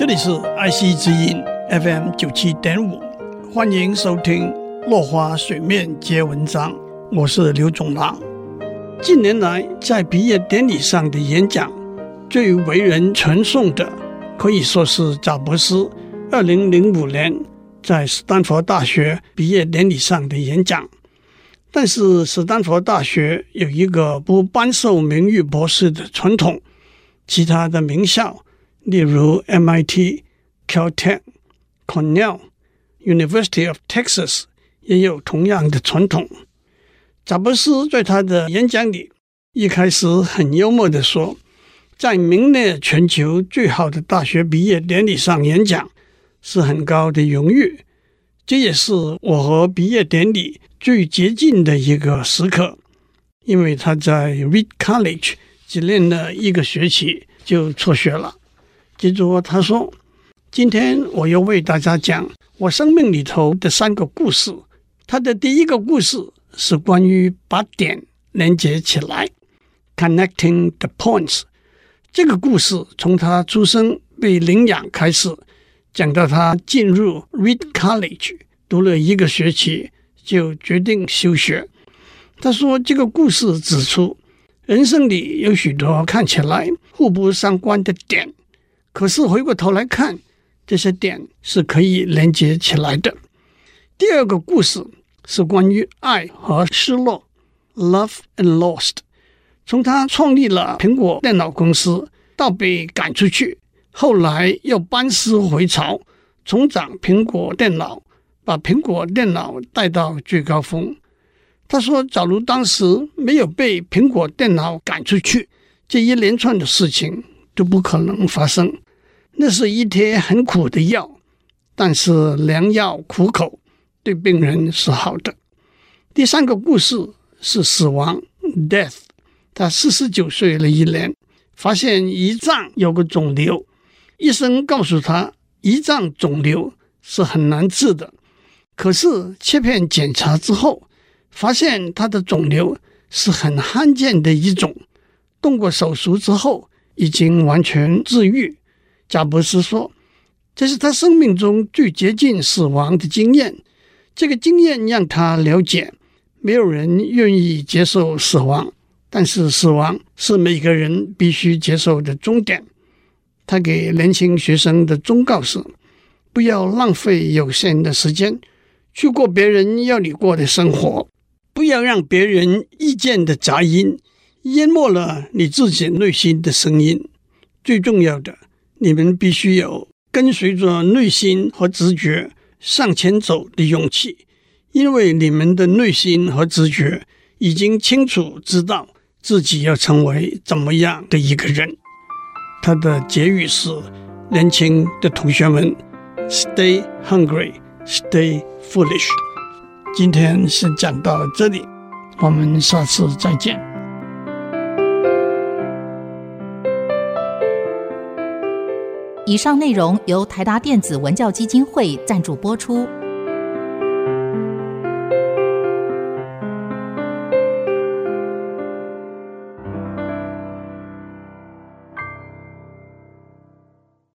这里是爱惜之音 FM 九七点五，欢迎收听《落花水面皆文章》，我是刘总郎。近年来，在毕业典礼上的演讲，最为人传颂的，可以说是贾伯斯二零零五年在斯坦福大学毕业典礼上的演讲。但是，斯坦福大学有一个不颁授名誉博士的传统，其他的名校。例如 MIT、Caltech、Cornell、University of Texas 也有同样的传统。贾布斯在他的演讲里一开始很幽默地说，在名列全球最好的大学毕业典礼上演讲是很高的荣誉，这也是我和毕业典礼最接近的一个时刻，因为他在 Reed College 只念了一个学期就辍学了。接着他说：“今天我要为大家讲我生命里头的三个故事。他的第一个故事是关于把点连接起来 （connecting the points）。这个故事从他出生被领养开始，讲到他进入 Reed College 读了一个学期就决定休学。他说这个故事指出，人生里有许多看起来互不相关的点。”可是回过头来看，这些点是可以连接起来的。第二个故事是关于爱和失落 （love and lost）。从他创立了苹果电脑公司到被赶出去，后来又班师回朝，重掌苹果电脑，把苹果电脑带到最高峰。他说：“假如当时没有被苹果电脑赶出去，这一连串的事情。”就不可能发生。那是一贴很苦的药，但是良药苦口，对病人是好的。第三个故事是死亡 （death）。他四十九岁了一年，发现胰脏有个肿瘤，医生告诉他，胰脏肿瘤是很难治的。可是切片检查之后，发现他的肿瘤是很罕见的一种，动过手术之后。已经完全治愈。贾伯斯说：“这是他生命中最接近死亡的经验。这个经验让他了解，没有人愿意接受死亡，但是死亡是每个人必须接受的终点。”他给年轻学生的忠告是：不要浪费有限的时间去过别人要你过的生活，不要让别人意见的杂音。淹没了你自己内心的声音。最重要的，你们必须有跟随着内心和直觉向前走的勇气，因为你们的内心和直觉已经清楚知道自己要成为怎么样的一个人。他的结语是：年轻的同学们，Stay hungry, stay foolish。今天先讲到这里，我们下次再见。以上内容由台达电子文教基金会赞助播出。